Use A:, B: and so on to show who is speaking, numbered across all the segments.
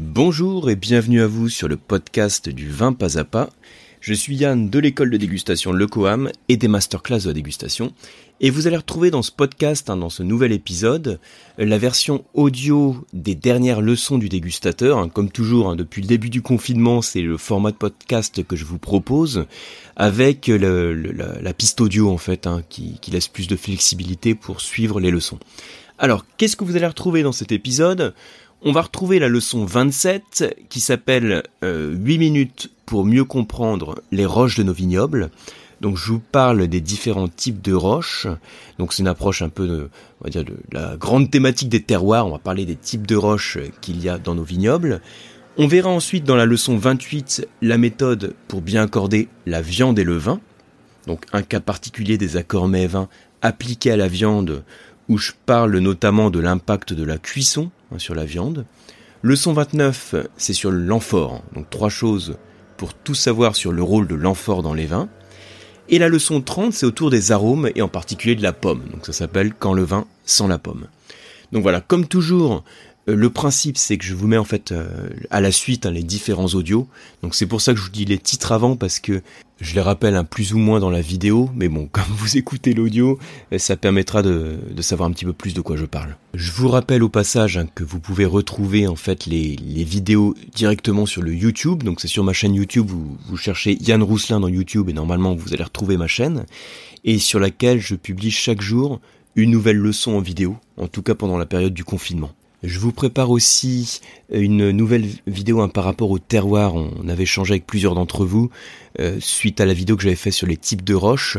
A: Bonjour et bienvenue à vous sur le podcast du vin pas à pas. Je suis Yann de l'école de dégustation Le Coam et des masterclass de dégustation. Et vous allez retrouver dans ce podcast, hein, dans ce nouvel épisode, la version audio des dernières leçons du dégustateur. Hein. comme toujours, hein, depuis le début du confinement, c'est le format de podcast que je vous propose, avec la, piste audio en fait, qui, qui laisse plus de flexibilité pour suivre les leçons. Alors, qu'est-ce que vous allez retrouver dans cet épisode? On va retrouver la leçon 27 qui s'appelle 8 euh, minutes pour mieux comprendre les roches de nos vignobles. Donc je vous parle des différents types de roches. Donc c'est une approche un peu de, on va dire de la grande thématique des terroirs. On va parler des types de roches qu'il y a dans nos vignobles. On verra ensuite dans la leçon 28 la méthode pour bien accorder la viande et le vin. Donc un cas particulier des accords mets-vins appliqués à la viande où je parle notamment de l'impact de la cuisson hein, sur la viande. Leçon 29, c'est sur l'amphore, donc trois choses pour tout savoir sur le rôle de l'amphore dans les vins. Et la leçon 30, c'est autour des arômes et en particulier de la pomme. Donc ça s'appelle Quand le vin sans la pomme. Donc voilà, comme toujours, le principe, c'est que je vous mets en fait euh, à la suite hein, les différents audios. Donc c'est pour ça que je vous dis les titres avant parce que je les rappelle un plus ou moins dans la vidéo. Mais bon, comme vous écoutez l'audio, euh, ça permettra de, savoir un petit peu plus de quoi je parle. Je vous rappelle au passage hein, que vous pouvez retrouver en fait les, vidéos directement sur le YouTube. Donc c'est sur ma chaîne YouTube. Vous, vous cherchez Yann Rousselin dans YouTube et normalement vous allez retrouver ma chaîne et sur laquelle je publie chaque jour une nouvelle leçon en vidéo. En tout cas pendant la période du confinement. Je vous prépare aussi une nouvelle vidéo hein, par rapport au terroir. On avait changé avec plusieurs d'entre vous euh, suite à la vidéo que j'avais faite sur les types de roches.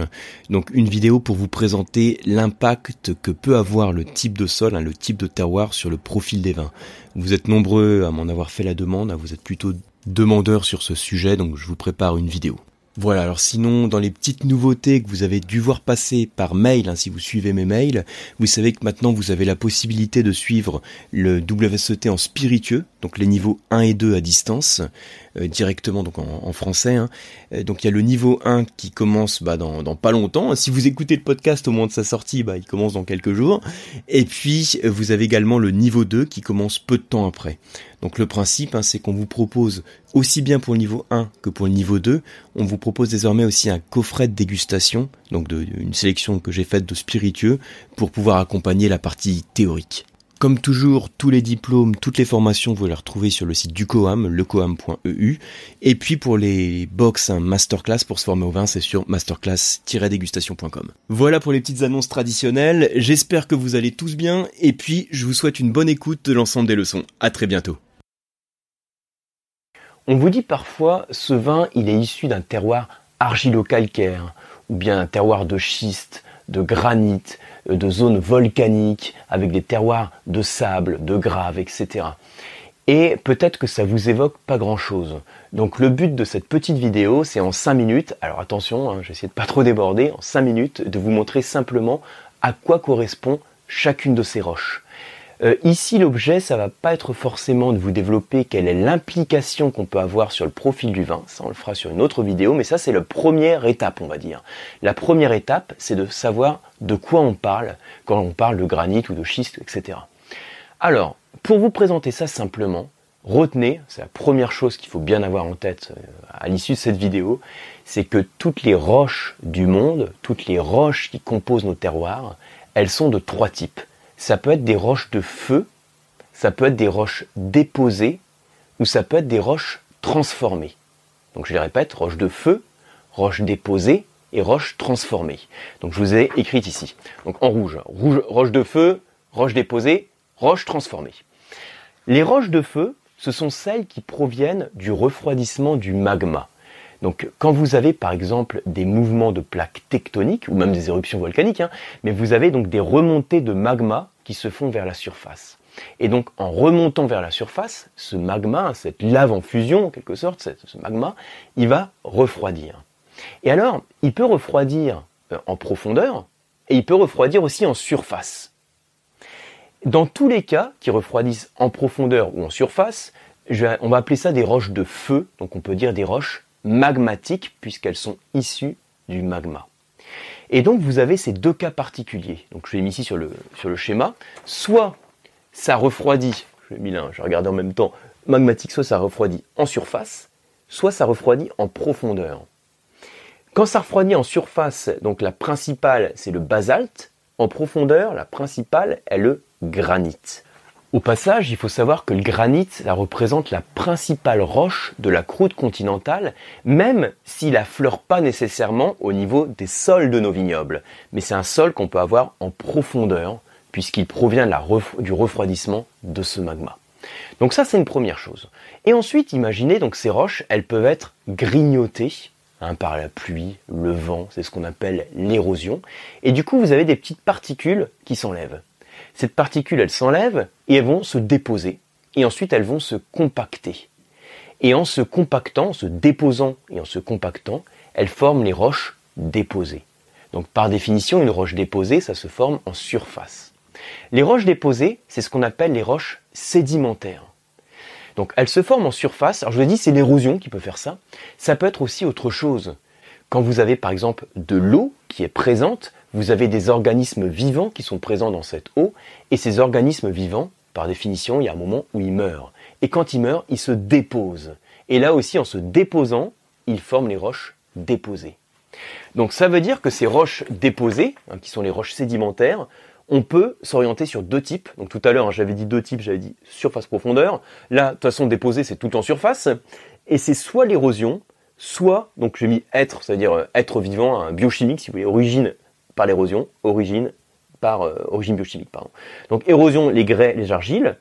A: Donc une vidéo pour vous présenter l'impact que peut avoir le type de sol, hein, le type de terroir sur le profil des vins. Vous êtes nombreux à m'en avoir fait la demande, hein, vous êtes plutôt demandeurs sur ce sujet, donc je vous prépare une vidéo. Voilà, alors sinon, dans les petites nouveautés que vous avez dû voir passer par mail, hein, si vous suivez mes mails, vous savez que maintenant vous avez la possibilité de suivre le WSET en spiritueux, donc les niveaux 1 et 2 à distance, euh, directement donc en, français. Hein. Euh, donc il y a le niveau 1 qui commence bah, dans, pas longtemps. Si vous écoutez le podcast au moment de sa sortie, bah, il commence dans quelques jours. Et puis vous avez également le niveau 2 qui commence peu de temps après. Donc le principe, hein, c'est qu'on vous propose aussi bien pour le niveau 1 que pour le niveau 2, on vous propose désormais aussi un coffret de dégustation, donc de, une sélection que j'ai faite de spiritueux, pour pouvoir accompagner la partie théorique. Comme toujours, tous les diplômes, toutes les formations, vous les retrouvez sur le site du COAM, lecoam.eu. Et puis pour les box un masterclass pour se former au vin, c'est sur masterclass-dégustation.com. Voilà pour les petites annonces traditionnelles. J'espère que vous allez tous bien. Et puis, je vous souhaite une bonne écoute de l'ensemble des leçons. À très bientôt.
B: On vous dit parfois, ce vin, il est issu d'un terroir argilo-calcaire, ou bien un terroir de schiste, de granit, euh, de zones volcaniques, avec des terroirs de sable, de grave, etc. Et peut-être que ça vous évoque pas grand-chose. Donc le but de cette petite vidéo, c'est en 5 minutes, alors attention, hein, j'essaie de pas trop déborder, en 5 minutes, de vous montrer simplement à quoi correspond chacune de ces roches. Euh, ici, l'objet, ça va pas être forcément de vous développer quelle est l'implication qu'on peut avoir sur le profil du vin. Ça, on le fera sur une autre vidéo, mais ça, c'est la première étape, on va dire. La première étape, c'est de savoir de quoi on parle quand on parle de granit ou de schiste, etc. Alors, pour vous présenter ça simplement, retenez, c'est la première chose qu'il faut bien avoir en tête euh, à l'issue de cette vidéo, c'est que toutes les roches du monde, toutes les roches qui composent nos terroirs, elles sont de trois types ça peut être des roches de feu, ça peut être des roches déposées, ou ça peut être des roches transformées. Donc je les répète, roches de feu, roches déposées et roches transformées. Donc je vous ai écrit ici. En rouge, rouge roche de feu, roche déposée, roche transformée. Les roches de feu, ce sont celles qui proviennent du refroidissement du magma. Donc quand vous avez par exemple des mouvements de plaques tectoniques ou même des éruptions volcaniques, hein, mais vous avez donc des remontées de magma qui se font vers la surface. Et donc en remontant vers la surface, ce magma, cette lave en fusion en quelque sorte, ce magma, il va refroidir. Et alors, il peut refroidir euh, en profondeur et il peut refroidir aussi en surface. Dans tous les cas qui refroidissent en profondeur ou en surface, on va appeler ça des roches de feu, donc on peut dire des roches magmatiques puisqu'elles sont issues du magma. Et donc vous avez ces deux cas particuliers. Donc je l'ai mis ici sur le, schéma. Soit ça refroidit, je mis là, je regardais en même temps, magmatique, soit ça refroidit en surface, soit ça refroidit en profondeur. Quand ça refroidit en surface, donc la principale c'est le basalte, en profondeur la principale est le granit. Au passage, il faut savoir que le granit, ça représente la principale roche de la croûte continentale, même s'il affleure pas nécessairement au niveau des sols de nos vignobles. Mais c'est un sol qu'on peut avoir en profondeur, puisqu'il provient du refroidissement de ce magma. Donc ça, c'est une première chose. Et ensuite, imaginez, donc ces roches, elles peuvent être grignotées hein, par la pluie, le vent, c'est ce qu'on appelle l'érosion. Et du coup, vous avez des petites particules qui s'enlèvent cette particule, elle s'enlève et elles vont se déposer. Et ensuite, elles vont se compacter. Et en se compactant, en se déposant et en se compactant, elles forment les roches déposées. Donc par définition, une roche déposée, ça se forme en surface. Les roches déposées, c'est ce qu'on appelle les roches sédimentaires. Donc elles se forment en surface. Alors je vous dis, c'est l'érosion qui peut faire ça. Ça peut être aussi autre chose. Quand vous avez par exemple de l'eau qui est présente, vous avez des organismes vivants qui sont présents dans cette eau, et ces organismes vivants, par définition, il y a un moment où ils meurent. Et quand ils meurent, ils se déposent. Et là aussi, en se déposant, ils forment les roches déposées. Donc ça veut dire que ces roches déposées, hein, qui sont les roches sédimentaires, on peut s'orienter sur deux types. Donc tout à l'heure, hein, j'avais dit deux types, j'avais dit surface-profondeur. Là, de toute façon, déposé, c'est tout en surface. Et c'est soit l'érosion, soit, donc j'ai mis être, c'est-à-dire euh, être vivant, biochimique, si vous voulez, origine par l'érosion, origine par euh, origine biochimique, pardon. Donc érosion, les grès, les argiles.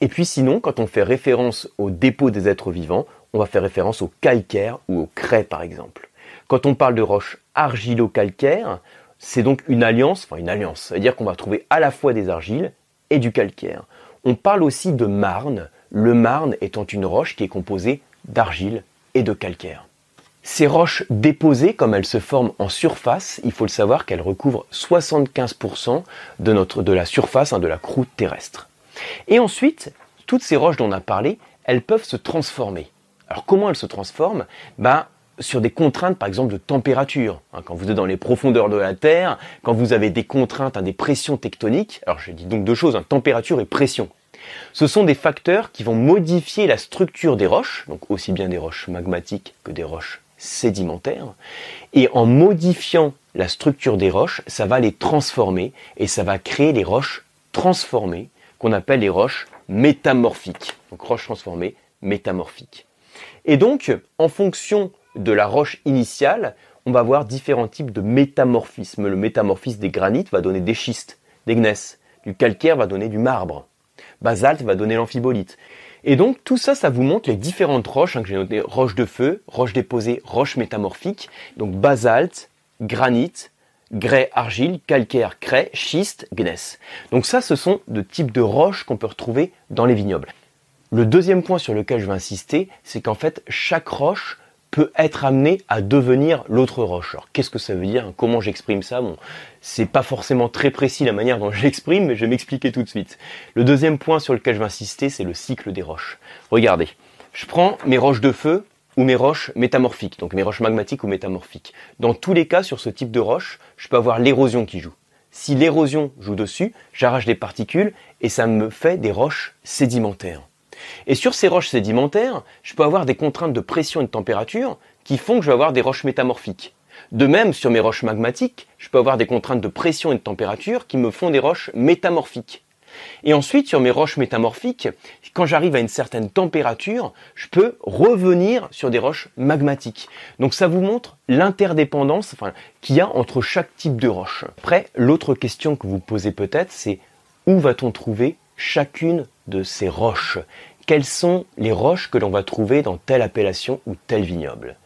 B: Et puis sinon, quand on fait référence au dépôt des êtres vivants, on va faire référence au calcaire ou au craie par exemple. Quand on parle de roches argilo-calcaires, c'est donc une alliance, enfin une alliance, c'est-à-dire qu'on va trouver à la fois des argiles et du calcaire. On parle aussi de marne, le marne étant une roche qui est composée d'argile et de calcaire. Ces roches déposées, comme elles se forment en surface, il faut le savoir qu'elles recouvrent 75% de, notre, de la surface hein, de la croûte terrestre. Et ensuite, toutes ces roches dont on a parlé, elles peuvent se transformer. Alors comment elles se transforment? Ben, Sur des contraintes par exemple de température. Hein, quand vous êtes dans les profondeurs de la Terre, quand vous avez des contraintes, hein, des pressions tectoniques, alors je dis donc deux choses, température et pression. Ce sont des facteurs qui vont modifier la structure des roches, donc aussi bien des roches magmatiques que des roches sédimentaires. Et en modifiant la structure des roches, ça va les transformer et ça va créer les roches transformées qu'on appelle les roches métamorphiques. Donc roches transformées, métamorphiques. Et donc, en fonction de la roche initiale, on va avoir différents types de métamorphisme. Le métamorphisme des granites va donner des schistes, des gneiss. Du calcaire va donner du marbre. Basalte va donner l'amphibolite. Et donc tout ça, ça vous montre les différentes roches hein, que j'ai notées roches de feu, roches déposées, roches métamorphiques, donc basalte, granit, grès, argile, calcaire, craie, schiste, gneiss. Donc ça, ce sont de types de roches qu'on peut retrouver dans les vignobles. Le deuxième point sur lequel je vais insister, c'est qu'en fait, chaque roche peut être amené à devenir l'autre roche. Alors qu'est-ce que ça veut dire? Comment j'exprime ça? Bon, c'est pas forcément très précis la manière dont j'exprime, mais je vais m'expliquer tout de suite. Le deuxième point sur lequel je vais insister, c'est le cycle des roches. Regardez, je prends mes roches de feu ou mes roches métamorphiques, donc mes roches magmatiques ou métamorphiques. Dans tous les cas, sur ce type de roche, je peux avoir l'érosion qui joue. Si l'érosion joue dessus, j'arrache des particules et ça me fait des roches sédimentaires. Et sur ces roches sédimentaires, je peux avoir des contraintes de pression et de température qui font que je vais avoir des roches métamorphiques. De même, sur mes roches magmatiques, je peux avoir des contraintes de pression et de température qui me font des roches métamorphiques. Et ensuite, sur mes roches métamorphiques, quand j'arrive à une certaine température, je peux revenir sur des roches magmatiques. Donc ça vous montre l'interdépendance qu'il y a entre chaque type de roche. Après, l'autre question que vous posez peut-être, c'est où va-t-on trouver chacune de ces roches? Quelles sont les roches que l'on va trouver dans telle appellation ou tel vignoble?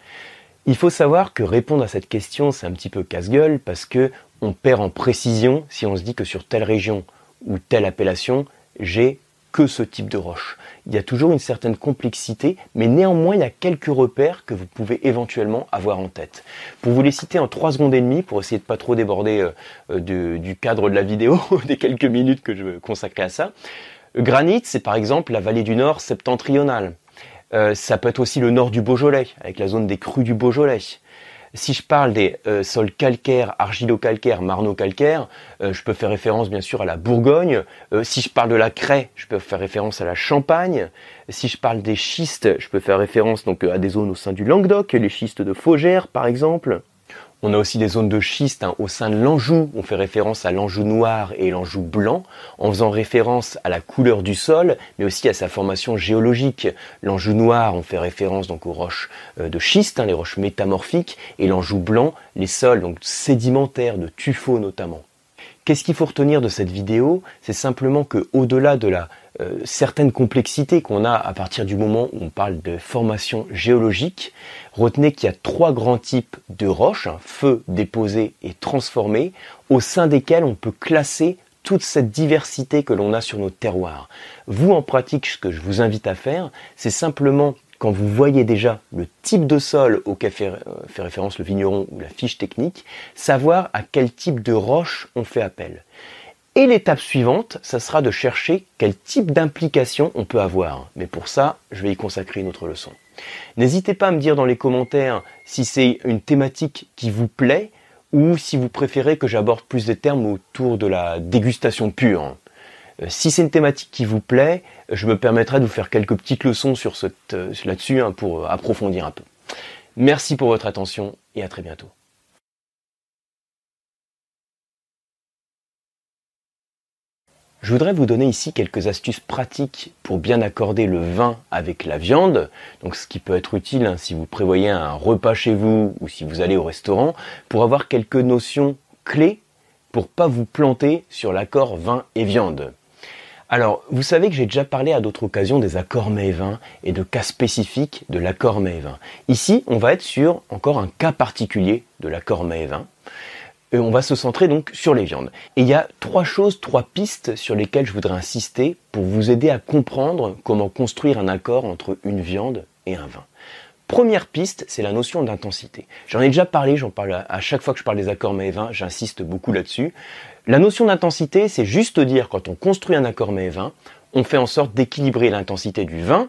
B: Il faut savoir que répondre à cette question, c'est un petit peu casse-gueule parce que on perd en précision si on se dit que sur telle région ou telle appellation, j'ai que ce type de roche. Il y a toujours une certaine complexité, mais néanmoins, il y a quelques repères que vous pouvez éventuellement avoir en tête. Pour vous les citer en 3 secondes et demie, pour essayer de pas trop déborder euh, euh, du cadre de la vidéo, des quelques minutes que je consacrer à ça, granit, c'est par exemple la vallée du Nord septentrionale. Euh, ça peut être aussi le nord du Beaujolais, avec la zone des crues du Beaujolais. Si je parle des euh, sols calcaires, argilo-calcaires, marno-calcaires, euh, je peux faire référence bien sûr à la Bourgogne. Si je parle de la craie, je peux faire référence à la Champagne. Si je parle des schistes, je peux faire référence donc à des zones au sein du Languedoc, les schistes de Faugère par exemple. On a aussi des zones de schiste hein, au sein de l'Anjou. On fait référence à l'Anjou noir et l'Anjou blanc, en faisant référence à la couleur du sol, mais aussi à sa formation géologique. L'Anjou noir, on fait référence donc aux roches euh, de schiste, hein, les roches métamorphiques, et l'Anjou blanc, les sols sédimentaires, de tuffeau notamment. Qu'est-ce qu'il faut retenir de cette vidéo? C'est simplement que au-delà de la euh, certaine complexité qu'on a à partir du moment où on parle de formation géologique, retenez qu'il y a trois grands types de roches, hein, feu, déposé et transformé, au sein desquels on peut classer toute cette diversité que l'on a sur nos terroirs. Vous, en pratique, ce que je vous invite à faire, c'est simplement quand vous voyez déjà le type de sol auquel euh, fait, référence le vigneron ou la fiche technique, savoir à quel type de roche on fait appel. Et l'étape suivante, ça sera de chercher quel type d'implication on peut avoir. Mais pour ça, je vais y consacrer une autre leçon. N'hésitez pas à me dire dans les commentaires si c'est une thématique qui vous plaît ou si vous préférez que j'aborde plus de termes autour de la dégustation pure. Euh, si c'est une thématique qui vous plaît, je me permettrai de vous faire quelques petites leçons sur euh, là-dessus hein, pour approfondir un peu. Merci pour votre attention et à très bientôt. Je voudrais vous donner ici quelques astuces pratiques pour bien accorder le vin avec la viande. Donc ce qui peut être utile hein, si vous prévoyez un repas chez vous ou si vous allez au restaurant pour avoir quelques notions clés pour pas vous planter sur l'accord vin et viande. Alors, vous savez que j'ai déjà parlé à d'autres occasions des accords mets-vin et de cas spécifiques de l'accord mets-vin. Ici, on va être sur encore un cas particulier de l'accord mets-vin. Et on va se centrer donc sur les viandes. Et il y a trois choses, trois pistes sur lesquelles je voudrais insister pour vous aider à comprendre comment construire un accord entre une viande et un vin. Première piste, c'est la notion d'intensité. J'en ai déjà parlé, j'en parle à chaque fois que je parle des accords mets et vin, j'insiste beaucoup là-dessus. La notion d'intensité, c'est juste dire quand on construit un accord mets et vin, on fait en sorte d'équilibrer l'intensité du vin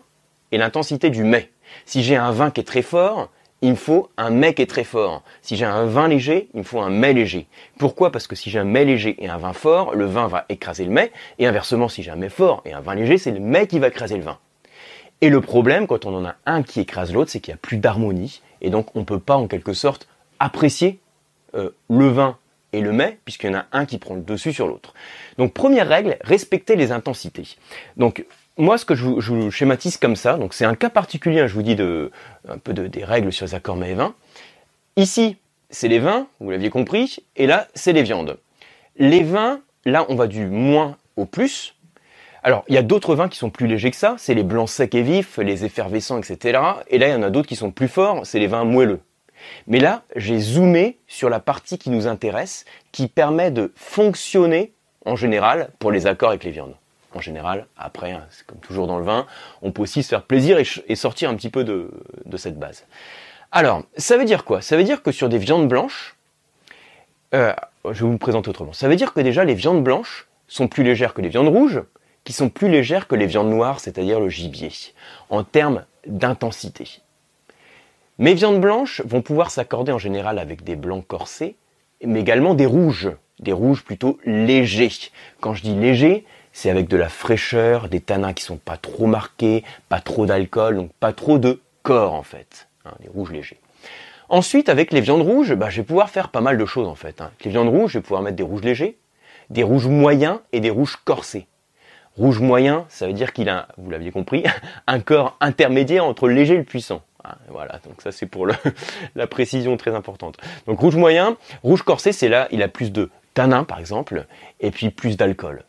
B: et l'intensité du mets. Si j'ai un vin qui est très fort, il me faut un mets qui est très fort. Si j'ai un vin léger, il me faut un mets léger. Pourquoi? Parce que si j'ai un mets léger et un vin fort, le vin va écraser le mets, et inversement, si j'ai un mets fort et un vin léger, c'est le mets qui va écraser le vin. Et le problème, quand on en a un qui écrase l'autre, c'est qu'il n'y a plus d'harmonie, et donc on ne peut pas en quelque sorte apprécier euh, le vin et le mets, puisqu'il y en a un qui prend le dessus sur l'autre. Donc première règle, respecter les intensités. Donc moi, ce que je vous, schématise comme ça, donc c'est un cas particulier, hein, je vous dis de, un peu de, des règles sur les accords mets et vins. Ici, c'est les vins, vous l'aviez compris, et là, c'est les viandes. Les vins, là, on va du moins au plus, alors, il y a d'autres vins qui sont plus légers que ça, c'est les blancs secs et vifs, les effervescents, etc. Et là, il y en a d'autres qui sont plus forts, c'est les vins moelleux. Mais là, j'ai zoomé sur la partie qui nous intéresse, qui permet de fonctionner, en général, pour les accords avec les viandes. En général, après, hein, c'est comme toujours dans le vin, on peut aussi se faire plaisir et, sortir un petit peu de, cette base. Alors, ça veut dire quoi? Ça veut dire que sur des viandes blanches, euh, je vais vous le présenter autrement. Ça veut dire que déjà les viandes blanches sont plus légères que les viandes rouges, qui sont plus légères que les viandes noires, c'est-à-dire le gibier, en termes d'intensité. Mes viandes blanches vont pouvoir s'accorder en général avec des blancs corsés, mais également des rouges, des rouges plutôt légers. Quand je dis léger, c'est avec de la fraîcheur, des tanins qui sont pas trop marqués, pas trop d'alcool, donc pas trop de corps en fait, hein, des rouges légers. Ensuite, avec les viandes rouges, bah, je vais pouvoir faire pas mal de choses en fait. Hein. Les viandes rouges, je vais pouvoir mettre des rouges légers, des rouges moyens et des rouges corsés. Rouge moyen, ça veut dire qu'il a, vous l'aviez compris, un corps intermédiaire entre le léger et le puissant. Ah, voilà, donc ça c'est pour la précision très importante. Donc rouge moyen, rouge corsé, c'est là, il a plus de tanin par exemple, et puis plus d'alcool.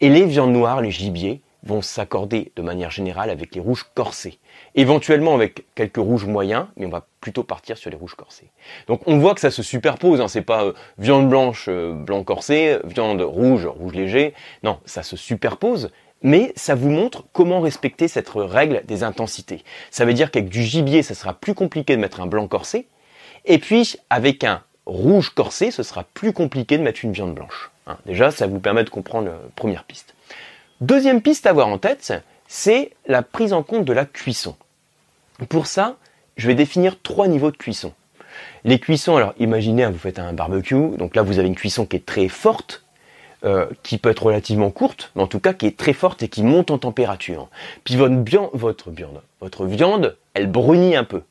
B: Et les viandes noires, les gibiers, vont s'accorder de manière générale avec les rouges corsés. Éventuellement avec quelques rouges moyens, mais on va plutôt partir sur les rouges corsés. Donc on voit que ça se superpose, hein, c'est pas euh, viande blanche, euh, blanc corsé, viande rouge, rouge léger. Non, ça se superpose, mais ça vous montre comment respecter cette règle des intensités. Ça veut dire qu'avec du gibier, ça sera plus compliqué de mettre un blanc corsé, et puis avec un rouge corsé, ce sera plus compliqué de mettre une viande blanche. Hein. Déjà, ça vous permet de comprendre la euh, première piste. Deuxième piste à avoir en tête, c'est la prise en compte de la cuisson. Pour ça, je vais définir trois niveaux de cuisson. Les cuissons, alors imaginez, hein, vous faites un barbecue, donc là vous avez une cuisson qui est très forte, euh, qui peut être relativement courte, mais en tout cas qui est très forte et qui monte en température. Puis votre, viande, votre viande, votre viande, elle brunit un peu.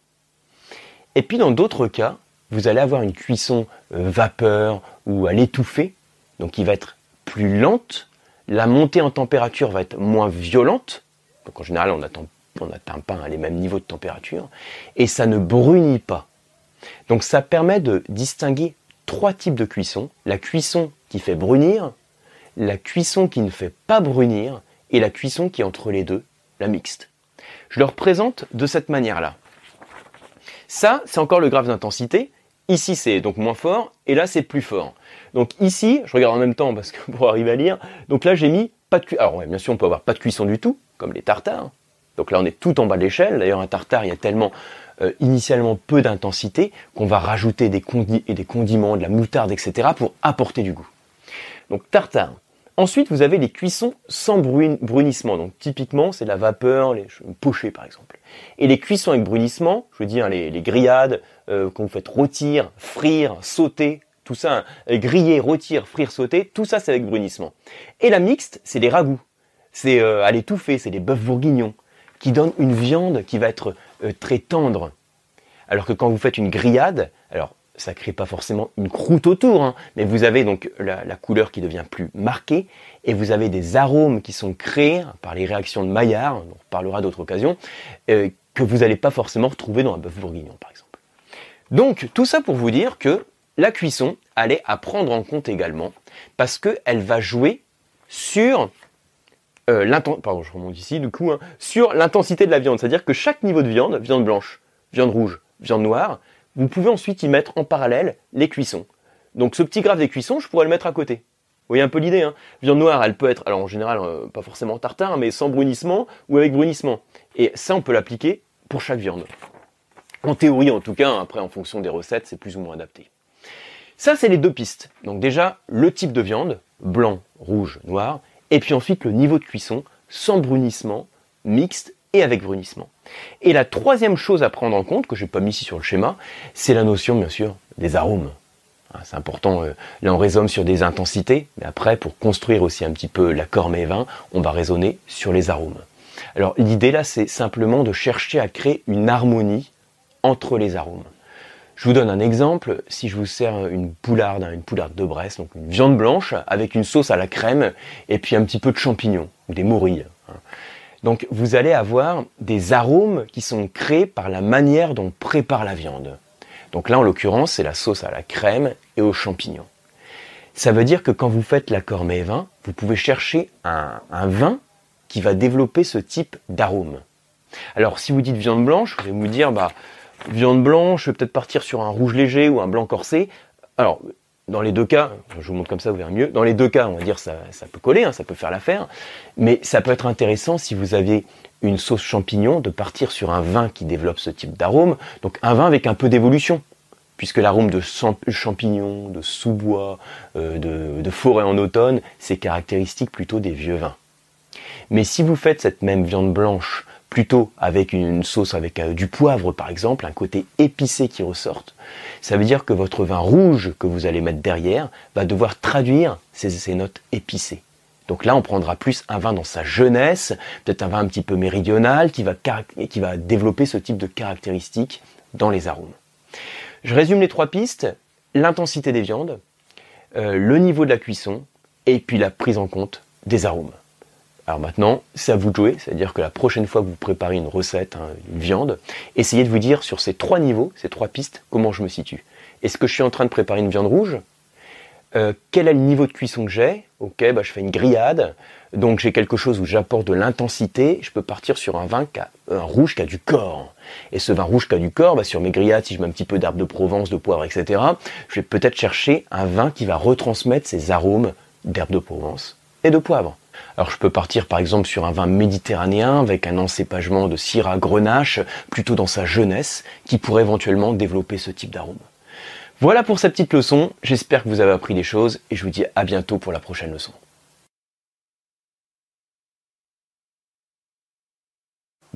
B: Et puis dans d'autres cas, vous allez avoir une cuisson euh, vapeur ou à l'étouffer, donc qui va être plus lente. La montée en température va être moins violente. Donc en général, on n'atteint pas les mêmes niveaux de température. Et ça ne brunit pas. Donc ça permet de distinguer trois types de cuisson. La cuisson qui fait brunir, la cuisson qui ne fait pas brunir et la cuisson qui est entre les deux, la mixte. Je le représente de cette manière-là. Ça, c'est encore le graphe d'intensité. Ici, c'est donc moins fort, et là, c'est plus fort. Donc ici, je regarde en même temps parce que pour arriver à lire, donc là, j'ai mis pas de cuisson. Alors, bien sûr, on peut avoir pas de cuisson du tout, comme les tartares. Donc là, on est tout en bas de l'échelle. D'ailleurs, un tartare, il y a tellement euh, initialement peu d'intensité qu'on va rajouter des, et des condiments, de la moutarde, etc. pour apporter du goût. Donc tartare. Ensuite, vous avez les cuissons sans brunissement. Donc typiquement, c'est la vapeur, les pochés par exemple. Et les cuissons avec brunissement, je veux dire les, grillades euh, qu'on fait rôtir, frire, sauter, tout ça, hein, griller, rôtir, frire, sauter, tout ça c'est avec brunissement. Et la mixte, c'est les ragoûts. C'est euh, à l'étouffer, c'est des bœufs bourguignons qui donnent une viande qui va être euh, très tendre. Alors que quand vous faites une grillade, alors ça crée pas forcément une croûte autour, hein, mais vous avez donc la, couleur qui devient plus marquée et vous avez des arômes qui sont créés par les réactions de Maillard, on parlera d'autres occasions, euh, que vous n'allez pas forcément retrouver dans un bœuf bourguignon par exemple. Donc tout ça pour vous dire que la cuisson, est à prendre en compte également parce qu'elle va jouer sur euh, hein, sur l'intensité de la viande, c'est-à-dire que chaque niveau de viande, viande blanche, viande rouge, viande noire, vous pouvez ensuite y mettre en parallèle les cuissons. Donc ce petit graphe des cuissons, je pourrais le mettre à côté. Vous voyez un peu l'idée, hein Viande noire, elle peut être, alors en général, euh, pas forcément tartare, mais sans brunissement ou avec brunissement. Et ça, on peut l'appliquer pour chaque viande. En théorie, en tout cas, après, en fonction des recettes, c'est plus ou moins adapté. Ça, c'est les deux pistes. Donc déjà, le type de viande, blanc, rouge, noir, et puis ensuite le niveau de cuisson, sans brunissement, mixte et avec brunissement. Et la troisième chose à prendre en compte, que je n'ai pas mis ici sur le schéma, c'est la notion bien sûr des arômes. Hein, c'est important, euh, là on raisonne sur des intensités, mais après pour construire aussi un petit peu l'accord mets vin, on va raisonner sur les arômes. Alors l'idée là c'est simplement de chercher à créer une harmonie entre les arômes. Je vous donne un exemple, si je vous sers une poularde, hein, une poularde de Bresse, donc une viande blanche avec une sauce à la crème et puis un petit peu de champignons ou des morilles. Donc vous allez avoir des arômes qui sont créés par la manière dont on prépare la viande. Donc là, en l'occurrence, c'est la sauce à la crème et aux champignons. Ça veut dire que quand vous faites la cormée vin, vous pouvez chercher un, vin qui va développer ce type d'arôme. Alors si vous dites viande blanche, vous allez vous dire, bah, viande blanche, je vais peut-être partir sur un rouge léger ou un blanc corsé. Alors, dans les deux cas, je vous montre comme ça, vous verrez mieux. Dans les deux cas, on va dire ça, ça peut coller, hein, ça peut faire l'affaire. Mais ça peut être intéressant si vous avez une sauce champignon de partir sur un vin qui développe ce type d'arôme. Donc un vin avec un peu d'évolution, puisque l'arôme de champignons, de sous-bois, euh, de forêt en automne, c'est caractéristique plutôt des vieux vins. Mais si vous faites cette même viande blanche plutôt avec une sauce avec euh, du poivre par exemple, un côté épicé qui ressorte, ça veut dire que votre vin rouge que vous allez mettre derrière va devoir traduire ces, notes épicées. Donc là, on prendra plus un vin dans sa jeunesse, peut-être un vin un petit peu méridional qui va, développer ce type de caractéristiques dans les arômes. Je résume les trois pistes, l'intensité des viandes, euh, le niveau de la cuisson et puis la prise en compte des arômes. Alors maintenant, c'est à vous de jouer, c'est-à-dire que la prochaine fois que vous préparez une recette, hein, une viande, essayez de vous dire sur ces trois niveaux, ces trois pistes, comment je me situe. Est-ce que je suis en train de préparer une viande rouge? Euh, Quel est le niveau de cuisson que j'ai? Ok, bah, je fais une grillade, donc j'ai quelque chose où j'apporte de l'intensité, je peux partir sur un vin un rouge qui a du corps. Et ce vin rouge qui a du corps, bah, sur mes grillades, si je mets un petit peu d'herbe de Provence, de poivre, etc., je vais peut-être chercher un vin qui va retransmettre ces arômes d'herbe de Provence et de poivre. Alors je peux partir par exemple sur un vin méditerranéen avec un encépagement de Syrah Grenache, plutôt dans sa jeunesse, qui pourrait éventuellement développer ce type d'arôme. Voilà pour cette petite leçon, j'espère que vous avez appris des choses et je vous dis à bientôt pour la prochaine leçon.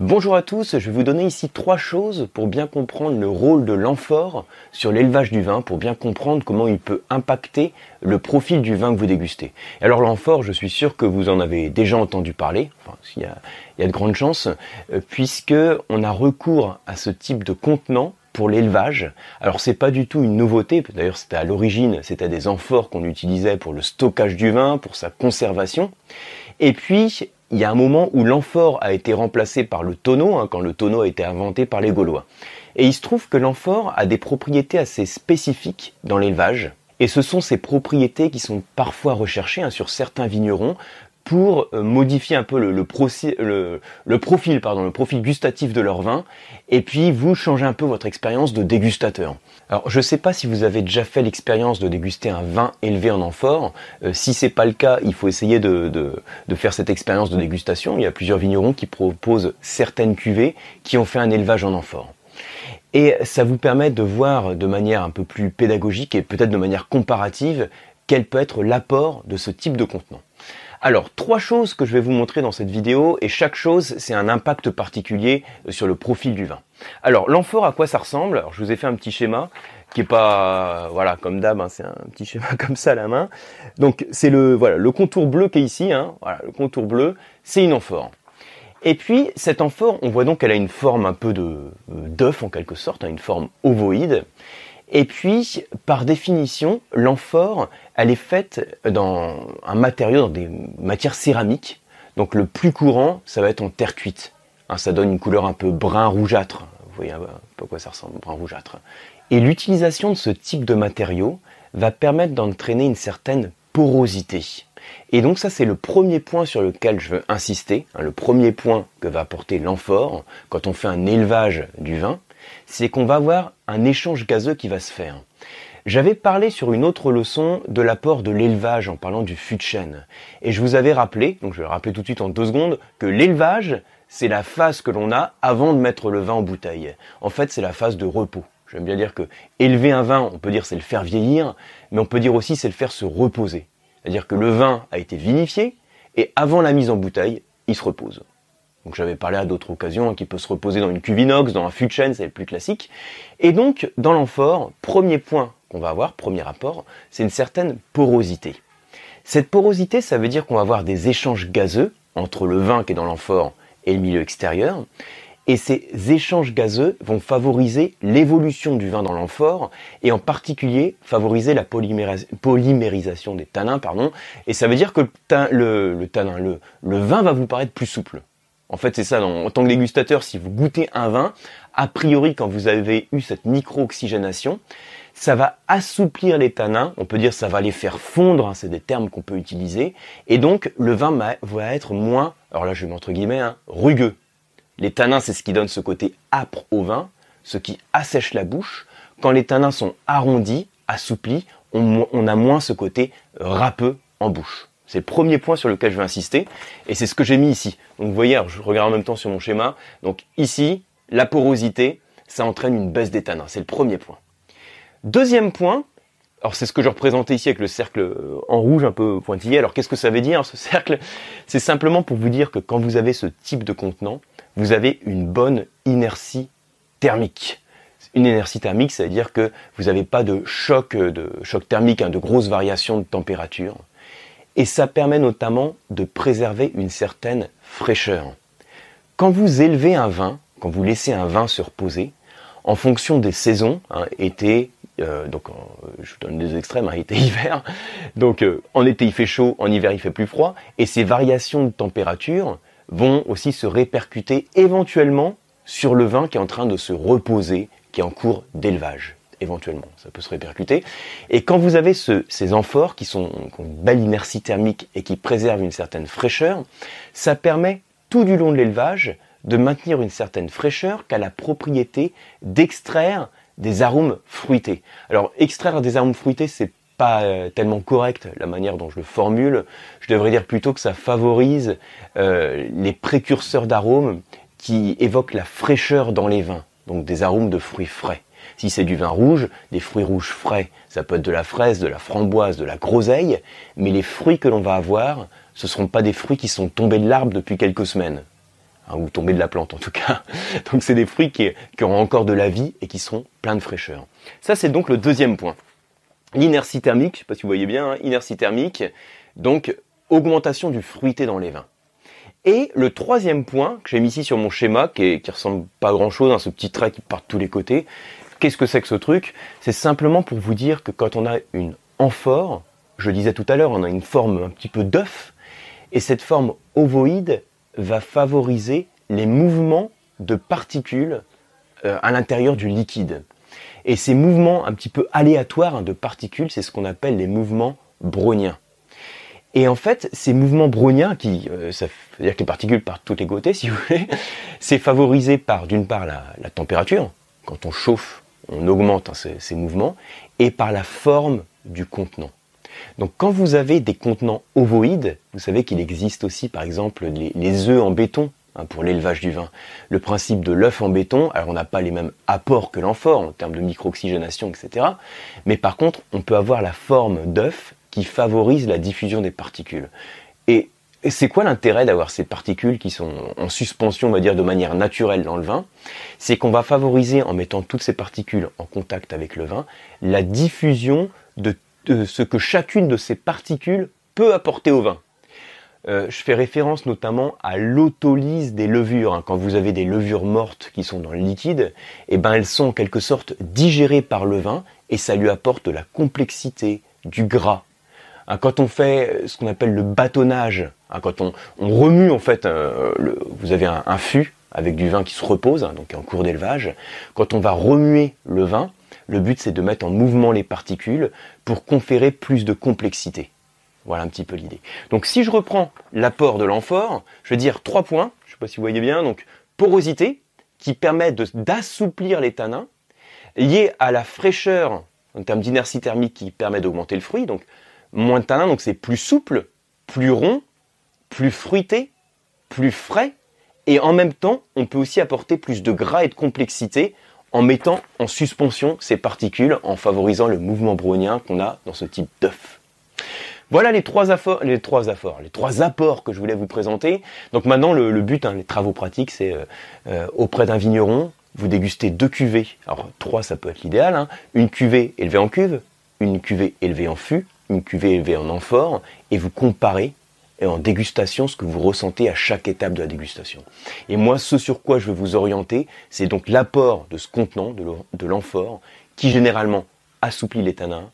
B: Bonjour à tous, je vais vous donner ici trois choses pour bien comprendre le rôle de l'amphore sur l'élevage du vin, pour bien comprendre comment il peut impacter le profil du vin que vous dégustez. Alors l'amphore, je suis sûr que vous en avez déjà entendu parler, enfin, il, y a, il y a de grandes chances, euh, puisque on a recours à ce type de contenant pour l'élevage. Alors c'est pas du tout une nouveauté, d'ailleurs c'était à l'origine, c'était des amphores qu'on utilisait pour le stockage du vin, pour sa conservation. Et puis il y a un moment où l'amphore a été remplacé par le tonneau, hein, quand le tonneau a été inventé par les Gaulois. Et il se trouve que l'amphore a des propriétés assez spécifiques dans l'élevage. Et ce sont ces propriétés qui sont parfois recherchées hein, sur certains vignerons pour euh, modifier un peu le, profil, pardon, le profil gustatif de leur vin, et puis vous changez un peu votre expérience de dégustateur. Alors je ne sais pas si vous avez déjà fait l'expérience de déguster un vin élevé en amphore. Euh, si c'est pas le cas, il faut essayer de, de, faire cette expérience de dégustation. Il y a plusieurs vignerons qui proposent certaines cuvées qui ont fait un élevage en amphore. Et ça vous permet de voir de manière un peu plus pédagogique et peut-être de manière comparative quel peut être l'apport de ce type de contenant. Alors, trois choses que je vais vous montrer dans cette vidéo, et chaque chose, c'est un impact particulier sur le profil du vin. Alors, l'amphore, à quoi ça ressemble? Alors, je vous ai fait un petit schéma qui est pas, voilà, comme d'hab, hein, c'est un petit schéma comme ça à la main. Donc, c'est le, voilà, le contour bleu qui est ici, hein, voilà, le contour bleu, c'est une amphore. Et puis, cette amphore, on voit donc qu'elle a une forme un peu de euh, d'œuf en quelque sorte, hein, une forme ovoïde. Et puis, par définition, l'amphore, elle est faite dans un matériau, dans des matières céramiques. Donc le plus courant, ça va être en terre cuite. Hein, ça donne une couleur un peu brun rougeâtre. Vous voyez un à ça ressemble, brun rougeâtre. Et l'utilisation de ce type de matériau va permettre d'entraîner une certaine porosité. Et donc ça c'est le premier point sur lequel je veux insister, hein, le premier point que va apporter l'amphore quand on fait un élevage du vin, c'est qu'on va avoir un échange gazeux qui va se faire. J'avais parlé sur une autre leçon de l'apport de l'élevage en parlant du fût de chêne. Et je vous avais rappelé, donc je vais le rappeler tout de suite en deux secondes, que l'élevage, c'est la phase que l'on a avant de mettre le vin en bouteille. En fait, c'est la phase de repos. J'aime bien dire que élever un vin, on peut dire c'est le faire vieillir, mais on peut dire aussi c'est le faire se reposer. C'est-à-dire que le vin a été vinifié, et avant la mise en bouteille, il se repose. Donc j'avais parlé à d'autres occasions, hein, qui peut se reposer dans une cuve inox, dans un fût de chêne, c'est le plus classique. Et donc, dans l'amphore, premier point qu'on va avoir, premier rapport, c'est une certaine porosité. Cette porosité, ça veut dire qu'on va avoir des échanges gazeux entre le vin qui est dans l'amphore et le milieu extérieur. Et ces échanges gazeux vont favoriser l'évolution du vin dans l'amphore et en particulier favoriser la polymérisation des tanins. Pardon. Et ça veut dire que le, tanin, le vin va vous paraître plus souple. En fait, c'est ça, en tant que dégustateur, si vous goûtez un vin, a priori, quand vous avez eu cette micro-oxygénation, ça va assouplir les tanins, on peut dire ça va les faire fondre, hein, c'est des termes qu'on peut utiliser, et donc le vin va être moins, alors là je mets entre guillemets, hein, rugueux. Les tanins, c'est ce qui donne ce côté âpre au vin, ce qui assèche la bouche. Quand les tanins sont arrondis, assouplis, on, on a moins ce côté râpeux en bouche. C'est le premier point sur lequel je vais insister. Et c'est ce que j'ai mis ici. Donc vous voyez, je regarde en même temps sur mon schéma. Donc ici, la porosité, ça entraîne une baisse des. C'est le premier point. Deuxième point, alors c'est ce que je représentais ici avec le cercle en rouge un peu pointillé. Alors qu'est-ce que ça veut dire ce cercle? C'est simplement pour vous dire que quand vous avez ce type de contenant, vous avez une bonne inertie thermique. Une inertie thermique, ça veut dire que vous n'avez pas de choc, choc thermique, hein, de grosses variations de température et ça permet notamment de préserver une certaine fraîcheur. Quand vous élevez un vin, quand vous laissez un vin se reposer, en fonction des saisons, hein, été, euh, donc je vous donne des extrêmes, hein, été, hiver, donc euh, en été il fait chaud, en hiver il fait plus froid, et ces variations de température vont aussi se répercuter éventuellement sur le vin qui est en train de se reposer, qui est en cours d'élevage éventuellement, ça peut se répercuter. Et quand vous avez ces amphores qui, ont une belle inertie thermique et qui préservent une certaine fraîcheur, ça permet tout du long de l'élevage de maintenir une certaine fraîcheur qu'a la propriété d'extraire des arômes fruités. Alors extraire des arômes fruités, c'est pas euh, tellement correct la manière dont je le formule. Je devrais dire plutôt que ça favorise euh, les précurseurs d'arômes qui évoquent la fraîcheur dans les vins, donc des arômes de fruits frais. Si c'est du vin rouge, des fruits rouges frais, ça peut être de la fraise, de la framboise, de la groseille, mais les fruits que l'on va avoir, ce ne seront pas des fruits qui sont tombés de l'arbre depuis quelques semaines. hein, ou tomber de la plante en tout cas. Donc c'est des fruits qui, qui auront encore de la vie et qui seront pleins de fraîcheur. Ça c'est donc le deuxième point. L'inertie thermique, je sais pas si vous voyez bien, hein, inertie thermique, donc augmentation du fruité dans les vins. Et le troisième point que j'ai mis ici sur mon schéma, qui, qui ressemble pas à grand chose, hein, ce petit trait qui part de tous les côtés, qu'est-ce que c'est que ce truc? C'est simplement pour vous dire que quand on a une amphore, je disais tout à l'heure, on a une forme un petit peu d'œuf, et cette forme ovoïde va favoriser les mouvements de particules euh, à l'intérieur du liquide. Et ces mouvements un petit peu aléatoires de particules, c'est ce qu'on appelle les mouvements browniens. Et en fait, ces mouvements browniens, qui, euh, ça veut dire que les particules partent tous les côtés, si vous voulez, c'est favorisé par, d'une part, la, température. Quand on chauffe, on augmente hein, ces, mouvements, et par la forme du contenant. Donc, quand vous avez des contenants ovoïdes, vous savez qu'il existe aussi, par exemple, les, œufs en béton hein, pour l'élevage du vin. Le principe de l'œuf en béton, alors on n'a pas les mêmes apports que l'amphore en termes de micro-oxygénation, etc. Mais par contre, on peut avoir la forme d'œuf qui favorise la diffusion des particules. C'est quoi l'intérêt d'avoir ces particules qui sont en suspension, on va dire, de manière naturelle dans le vin? C'est qu'on va favoriser, en mettant toutes ces particules en contact avec le vin, la diffusion de, ce que chacune de ces particules peut apporter au vin. Euh, je fais référence notamment à l'autolyse des levures. Hein. Quand vous avez des levures mortes qui sont dans le liquide, eh ben elles sont en quelque sorte digérées par le vin et ça lui apporte de la complexité, du gras, Hein, quand on fait ce qu'on appelle le bâtonnage, hein, quand on, remue en fait, euh, vous avez un, fût avec du vin qui se repose, hein, donc en cours d'élevage. Quand on va remuer le vin, le but c'est de mettre en mouvement les particules pour conférer plus de complexité. Voilà un petit peu l'idée. Donc si je reprends l'apport de l'amphore, je vais dire trois points, je ne sais pas si vous voyez bien, donc porosité, qui permet d'assouplir les tanins, lié à la fraîcheur en termes d'inertie thermique qui permet d'augmenter le fruit, donc moins de tanin, donc c'est plus souple, plus rond, plus fruité, plus frais, et en même temps, on peut aussi apporter plus de gras et de complexité en mettant en suspension ces particules, en favorisant le mouvement brownien qu'on a dans ce type d'œuf. Voilà les trois, les trois apports que je voulais vous présenter. Donc maintenant, le, but, hein, les travaux pratiques, c'est euh, euh, auprès d'un vigneron, vous dégustez deux cuvées. Alors trois, ça peut être l'idéal. Hein. Une cuvée élevée en cuve, une cuvée élevée en fût, une cuvée élevée en amphore et vous comparez et en dégustation ce que vous ressentez à chaque étape de la dégustation. Et moi, ce sur quoi je veux vous orienter, c'est donc l'apport de ce contenant, de l'amphore, qui généralement assouplit les tanins,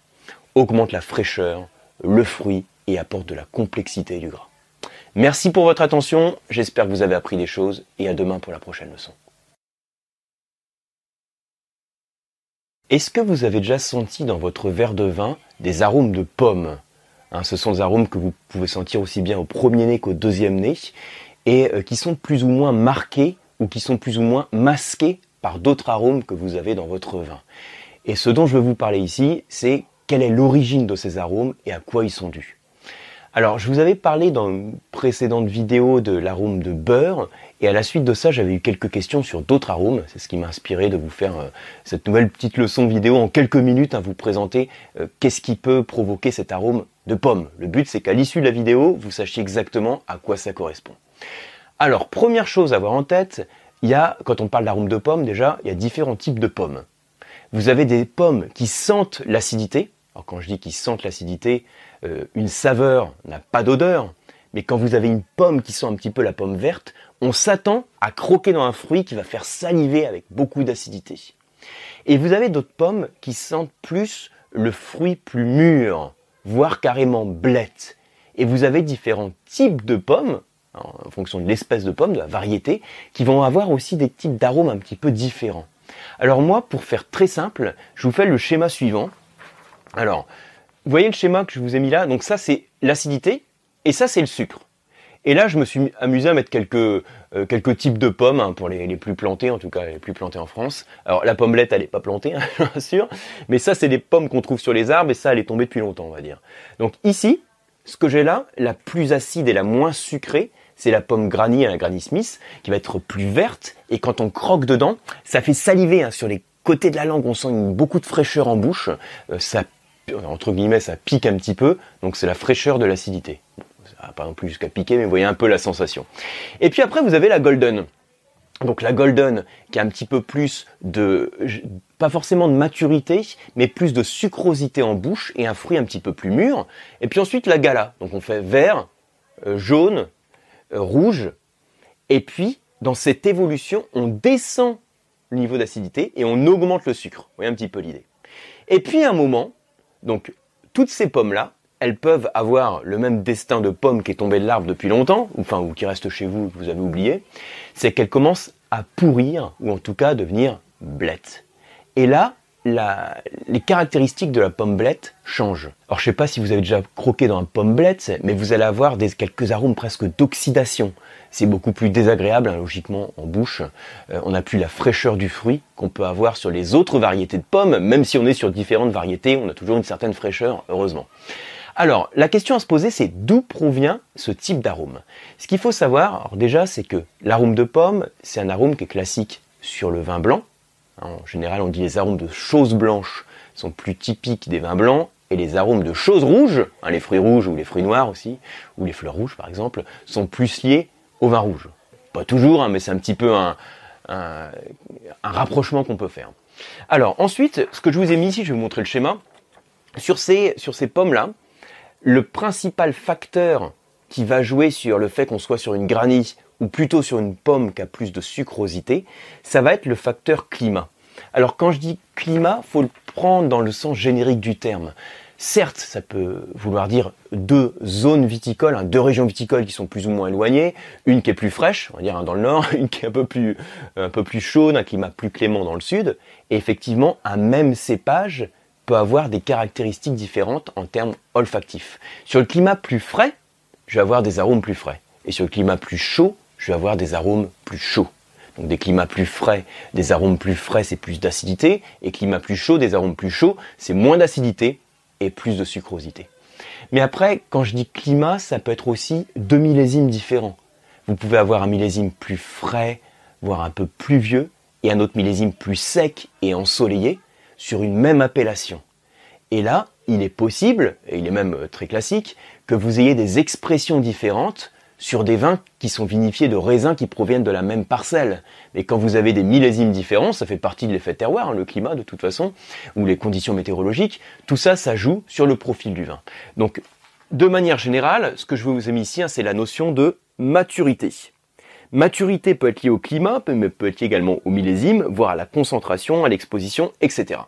B: augmente la fraîcheur, le fruit et apporte de la complexité du gras. Merci pour votre attention, j'espère que vous avez appris des choses et à demain pour la prochaine leçon. Est-ce que vous avez déjà senti dans votre verre de vin des arômes de pommes? Hein, Ce sont des arômes que vous pouvez sentir aussi bien au premier nez qu'au deuxième nez et euh, qui sont plus ou moins marqués ou qui sont plus ou moins masqués par d'autres arômes que vous avez dans votre vin. Et ce dont je veux vous parler ici, c'est quelle est l'origine de ces arômes et à quoi ils sont dus. Alors, je vous avais parlé dans une précédente vidéo de l'arôme de beurre, et à la suite de ça, j'avais eu quelques questions sur d'autres arômes. C'est ce qui m'a inspiré de vous faire euh, cette nouvelle petite leçon vidéo en quelques minutes, à vous présenter euh, qu'est-ce qui peut provoquer cet arôme de pomme. Le but, c'est qu'à l'issue de la vidéo, vous sachiez exactement à quoi ça correspond. Alors, première chose à avoir en tête, il y a, quand on parle d'arôme de pomme, déjà, il y a différents types de pommes. Vous avez des pommes qui sentent l'acidité. Alors, quand je dis qu'ils sentent l'acidité, euh, une saveur n'a pas d'odeur, mais quand vous avez une pomme qui sent un petit peu la pomme verte, on s'attend à croquer dans un fruit qui va faire saliver avec beaucoup d'acidité. Et vous avez d'autres pommes qui sentent plus le fruit plus mûr, voire carrément blette. Et vous avez différents types de pommes, en fonction de l'espèce de pomme, de la variété, qui vont avoir aussi des types d'arômes un petit peu différents. Alors moi, pour faire très simple, je vous fais le schéma suivant. Alors, vous voyez le schéma que je vous ai mis là? Donc ça, c'est l'acidité et ça, c'est le sucre. Et là, je me suis amusé à mettre quelques, euh, quelques types de pommes, hein, pour les, les, plus plantées, en tout cas les plus plantées en France. Alors la pommelette, elle n'est pas plantée, hein, bien sûr, mais ça, c'est des pommes qu'on trouve sur les arbres, et ça, elle est tombée depuis longtemps, on va dire. Donc ici, ce que j'ai là, la plus acide et la moins sucrée, c'est la pomme Granny, la Granny Smith, qui va être plus verte, et quand on croque dedans, ça fait saliver hein, sur les côtés de la langue, on sent beaucoup de fraîcheur en bouche, euh, ça entre guillemets, ça pique un petit peu, donc c'est la fraîcheur de l'acidité. pas non plus jusqu'à piquer, mais vous voyez un peu la sensation. Et puis après, vous avez la golden. Donc la golden qui a un petit peu plus de, pas forcément de maturité, mais plus de sucrosité en bouche et un fruit un petit peu plus mûr. Et puis ensuite la gala. Donc on fait vert, euh, jaune, euh, rouge. Et puis dans cette évolution, on descend le niveau d'acidité et on augmente le sucre. Vous voyez un petit peu l'idée. Et puis à un moment, donc toutes ces pommes-là, elles peuvent avoir le même destin de pomme qui est tombée de l'arbre depuis longtemps, ou, enfin, ou qui reste chez vous, que vous avez oublié, c'est qu'elles commencent à pourrir, ou en tout cas devenir blettes. Et là, les caractéristiques de la pomme blette changent. Alors je sais pas si vous avez déjà croqué dans un pomme blette, mais vous allez avoir quelques arômes presque d'oxydation. C'est beaucoup plus désagréable, hein, logiquement, en bouche. Euh, on n'a plus la fraîcheur du fruit qu'on peut avoir sur les autres variétés de pommes, même si on est sur différentes variétés, on a toujours une certaine fraîcheur, heureusement. Alors, la question à se poser, c'est d'où provient ce type d'arôme? Ce qu'il faut savoir, alors déjà, c'est que l'arôme de pomme, c'est un arôme qui est classique sur le vin blanc. En général, on dit les arômes de choses blanches sont plus typiques des vins blancs, et les arômes de choses rouges, hein, les fruits rouges ou les fruits noirs aussi, ou les fleurs rouges par exemple, sont plus liés au vin rouge. Pas toujours, hein, mais c'est un petit peu un, rapprochement qu'on peut faire. Alors ensuite, ce que je vous ai mis ici, je vais vous montrer le schéma. Sur ces, sur ces pommes-là, le principal facteur qui va jouer sur le fait qu'on soit sur une granit ou plutôt sur une pomme qui a plus de sucrosité, ça va être le facteur climat. Alors quand je dis climat, faut le prendre dans le sens générique du terme. Certes, ça peut vouloir dire deux zones viticoles, hein, deux régions viticoles qui sont plus ou moins éloignées, une qui est plus fraîche, on va dire hein, dans le nord, une qui est un peu plus, un peu plus chaude, un climat plus clément dans le sud. Et effectivement, un même cépage peut avoir des caractéristiques différentes en termes olfactifs. Sur le climat plus frais, je vais avoir des arômes plus frais. Et sur le climat plus chaud, je vais avoir des arômes plus chauds. Donc des climats plus frais, des arômes plus frais, c'est plus d'acidité. Et climat plus chaud, des arômes plus chauds, c'est moins d'acidité et plus de sucrosité. Mais après, quand je dis climat, ça peut être aussi deux millésimes différents. Vous pouvez avoir un millésime plus frais, voire un peu plus vieux, et un autre millésime plus sec et ensoleillé, sur une même appellation. Et là, il est possible, et il est même euh, très classique, que vous ayez des expressions différentes sur des vins qui sont vinifiés de raisins qui proviennent de la même parcelle. Mais quand vous avez des millésimes différents, ça fait partie de l'effet terroir, hein, le climat de toute façon, ou les conditions météorologiques, tout ça, ça joue sur le profil du vin. Donc, de manière générale, ce que je vous ai mis ici, c'est la notion de maturité. Maturité peut être liée au climat, mais peut être liée également au millésime, voire à la concentration, à l'exposition, etc.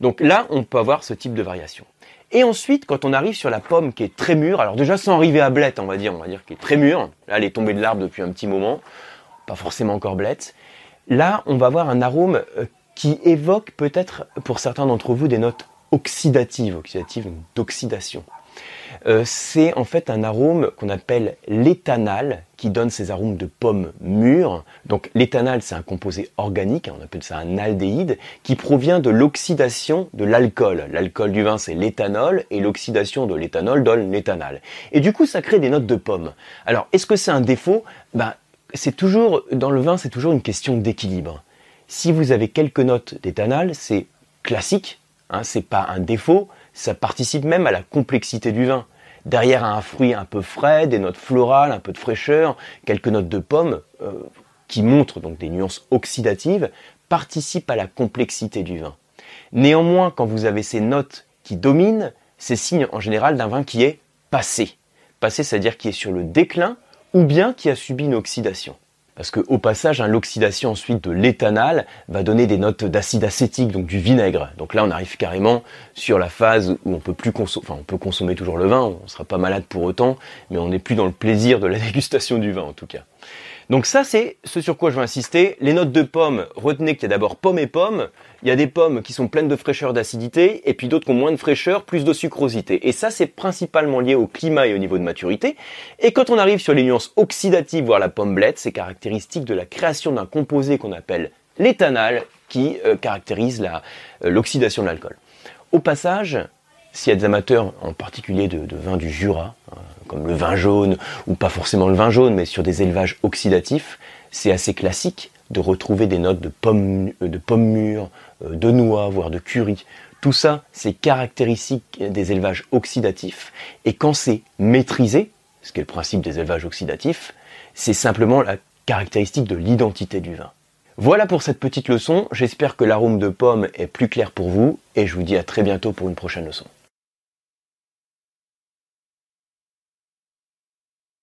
B: Donc là, on peut avoir ce type de variation. Et ensuite, quand on arrive sur la pomme qui est très mûre, alors déjà sans arriver à blette, on va dire, on va dire qui est très mûre, là elle est tombée de l'arbre depuis un petit moment, pas forcément encore blette, là on va avoir un arôme euh, qui évoque peut-être pour certains d'entre vous des notes oxydatives, oxydatives d'oxydation. Euh, c'est en fait un arôme qu'on appelle l'éthanal qui donne ces arômes de pommes mûres. Donc l'éthanal, c'est un composé organique, on appelle ça un aldéhyde, qui provient de l'oxydation de l'alcool. L'alcool du vin, c'est l'éthanol, et l'oxydation de l'éthanol donne l'éthanal. Et du coup, ça crée des notes de pommes. Alors, est-ce que c'est un défaut? Ben, c'est toujours, dans le vin, c'est toujours une question d'équilibre. Si vous avez quelques notes d'éthanal, c'est classique, hein, c'est pas un défaut, ça participe même à la complexité du vin. Derrière un fruit un peu frais, des notes florales, un peu de fraîcheur, quelques notes de pommes, euh, qui montrent donc des nuances oxydatives, participent à la complexité du vin. Néanmoins, quand vous avez ces notes qui dominent, c'est signe en général d'un vin qui est passé. Passé, c'est-à-dire qui est sur le déclin ou bien qui a subi une oxydation. Parce que au passage, hein, l'oxydation ensuite de l'éthanal va donner des notes d'acide acétique, donc du vinaigre. Donc là, on arrive carrément sur la phase où on peut plus consommer, enfin on peut consommer toujours le vin, on ne sera pas malade pour autant, mais on n'est plus dans le plaisir de la dégustation du vin en tout cas. Donc ça, c'est ce sur quoi je veux insister. Les notes de pommes, retenez qu'il y a d'abord pommes et pommes. Il y a des pommes qui sont pleines de fraîcheur d'acidité, et puis d'autres qui ont moins de fraîcheur, plus de sucrosité. Et ça, c'est principalement lié au climat et au niveau de maturité. Et quand on arrive sur les nuances oxydatives, voire la pomme blette, c'est caractéristique de la création d'un composé qu'on appelle l'éthanal, qui euh, caractérise euh, l'oxydation de l'alcool. Au passage, s'il y a des en particulier de, vin du Jura, hein, comme le vin jaune, ou pas forcément le vin jaune, mais sur des élevages oxydatifs, c'est assez classique de retrouver des notes de pommes, euh, de pommes mûres, euh, de noix, voire de curry. Tout ça, c'est caractéristique des élevages oxydatifs. Et quand c'est maîtrisé, ce qui est le principe des élevages oxydatifs, c'est simplement la caractéristique de l'identité du vin. Voilà pour cette petite leçon, j'espère que l'arôme de pomme est plus clair pour vous et je vous dis à très bientôt pour une prochaine leçon.